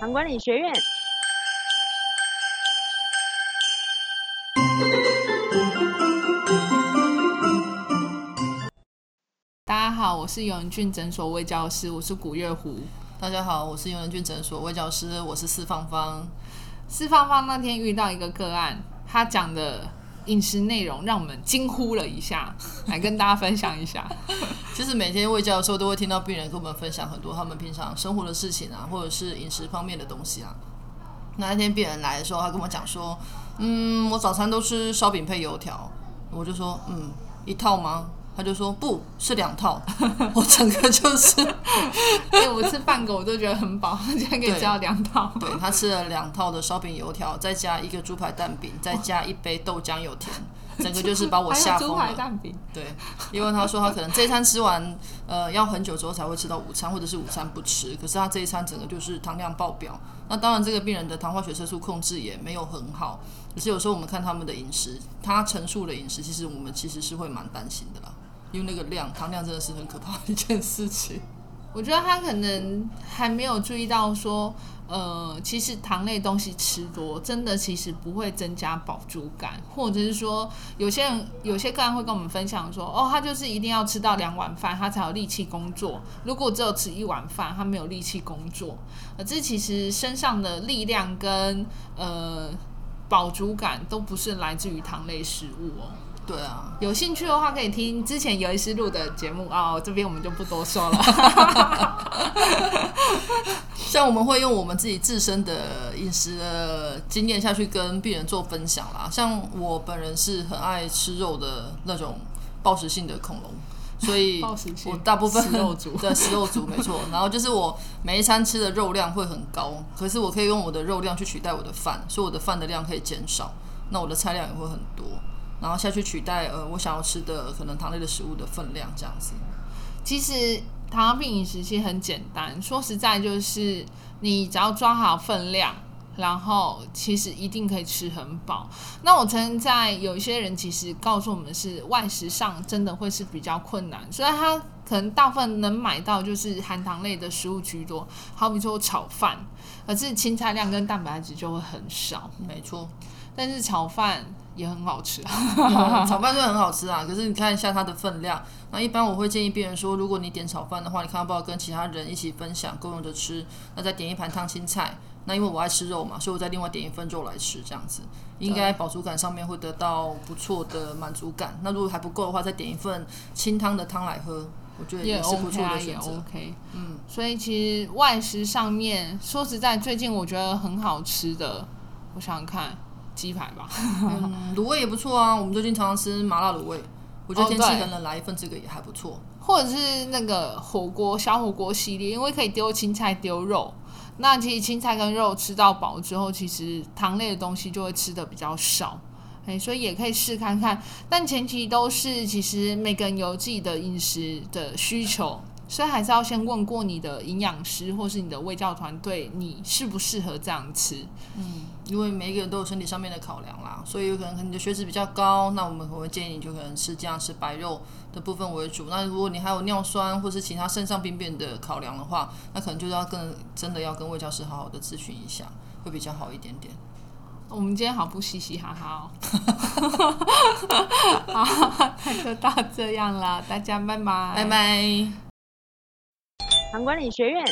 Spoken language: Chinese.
糖管理学院。大家好，我是永仁俊诊所魏教师，我是古月湖。大家好，我是永仁俊诊所魏教师，我是四芳芳。四芳芳那天遇到一个个案，他讲的饮食内容让我们惊呼了一下，来跟大家分享一下。其实每天喂教的时候，都会听到病人跟我们分享很多他们平常生活的事情啊，或者是饮食方面的东西啊。那天病人来的时候，他跟我讲说：“嗯，我早餐都吃烧饼配油条。”我就说：“嗯，一套吗？”他就说：“不是两套。”我整个就是，因为我吃半个我都觉得很饱，竟然可以吃到两套。对他吃了两套的烧饼油条，再加一个猪排蛋饼，再加一杯豆浆有甜，整个就是把我吓疯了。蛋饼，对，因为他说他可能这一餐吃完，呃，要很久之后才会吃到午餐，或者是午餐不吃。可是他这一餐整个就是糖量爆表。那当然，这个病人的糖化血色素控制也没有很好。可是有时候我们看他们的饮食，他陈述的饮食，其实我们其实是会蛮担心的啦，因为那个量糖量真的是很可怕的一件事情。我觉得他可能还没有注意到说，呃，其实糖类东西吃多，真的其实不会增加饱足感，或者是说，有些人有些个人会跟我们分享说，哦，他就是一定要吃到两碗饭，他才有力气工作。如果只有吃一碗饭，他没有力气工作。呃，这其实身上的力量跟呃饱足感都不是来自于糖类食物哦。对啊，有兴趣的话，可以听之前有一师录的节目哦，这边我们就不多说了。像我们会用我们自己自身的饮食的经验下去跟病人做分享啦。像我本人是很爱吃肉的那种暴食性的恐龙，所以 我大部分食肉族 对食肉族没错。然后就是我每一餐吃的肉量会很高，可是我可以用我的肉量去取代我的饭，所以我的饭的量可以减少，那我的菜量也会很多，然后下去取代呃我想要吃的可能糖类的食物的分量这样子。其实糖尿病饮食其实很简单，说实在就是你只要抓好分量，然后其实一定可以吃很饱。那我曾经在有一些人其实告诉我们是外食上真的会是比较困难，所以他可能大部分能买到就是含糖类的食物居多，好比说炒饭，可是青菜量跟蛋白质就会很少，没错。但是炒饭也很好吃炒饭是很好吃啊，可是你看一下它的分量。那一般我会建议病人说，如果你点炒饭的话，你看要不要跟其他人一起分享，共用着吃？那再点一盘烫青菜。那因为我爱吃肉嘛，所以我再另外点一份肉来吃，这样子应该饱足感上面会得到不错的满足感。那如果还不够的话，再点一份清汤的汤来喝，我觉得也是不错的选择。OK。嗯，所以其实外食上面，说实在，最近我觉得很好吃的，我想想看，鸡排吧。嗯，卤味也不错啊。我们最近常常吃麻辣卤味，我觉得天气冷冷来一份这个也还不错。或者是那个火锅小火锅系列，因为可以丢青菜丢肉。那其实青菜跟肉吃到饱之后，其实糖类的东西就会吃的比较少，哎，所以也可以试看看。但前提都是，其实每个人有自己的饮食的需求，所以还是要先问过你的营养师或是你的卫教团队，你适不适合这样吃。嗯因为每一个人都有身体上面的考量啦，所以有可能你的血脂比较高，那我们可能会建议你就可能吃这样吃白肉的部分为主。那如果你还有尿酸或是其他肾上病变的考量的话，那可能就是要跟真的要跟卫教师好好的咨询一下，会比较好一点点。我们今天好不嘻嘻哈哈哦，好，那 就到这样啦，大家拜拜，拜拜。糖管理学院。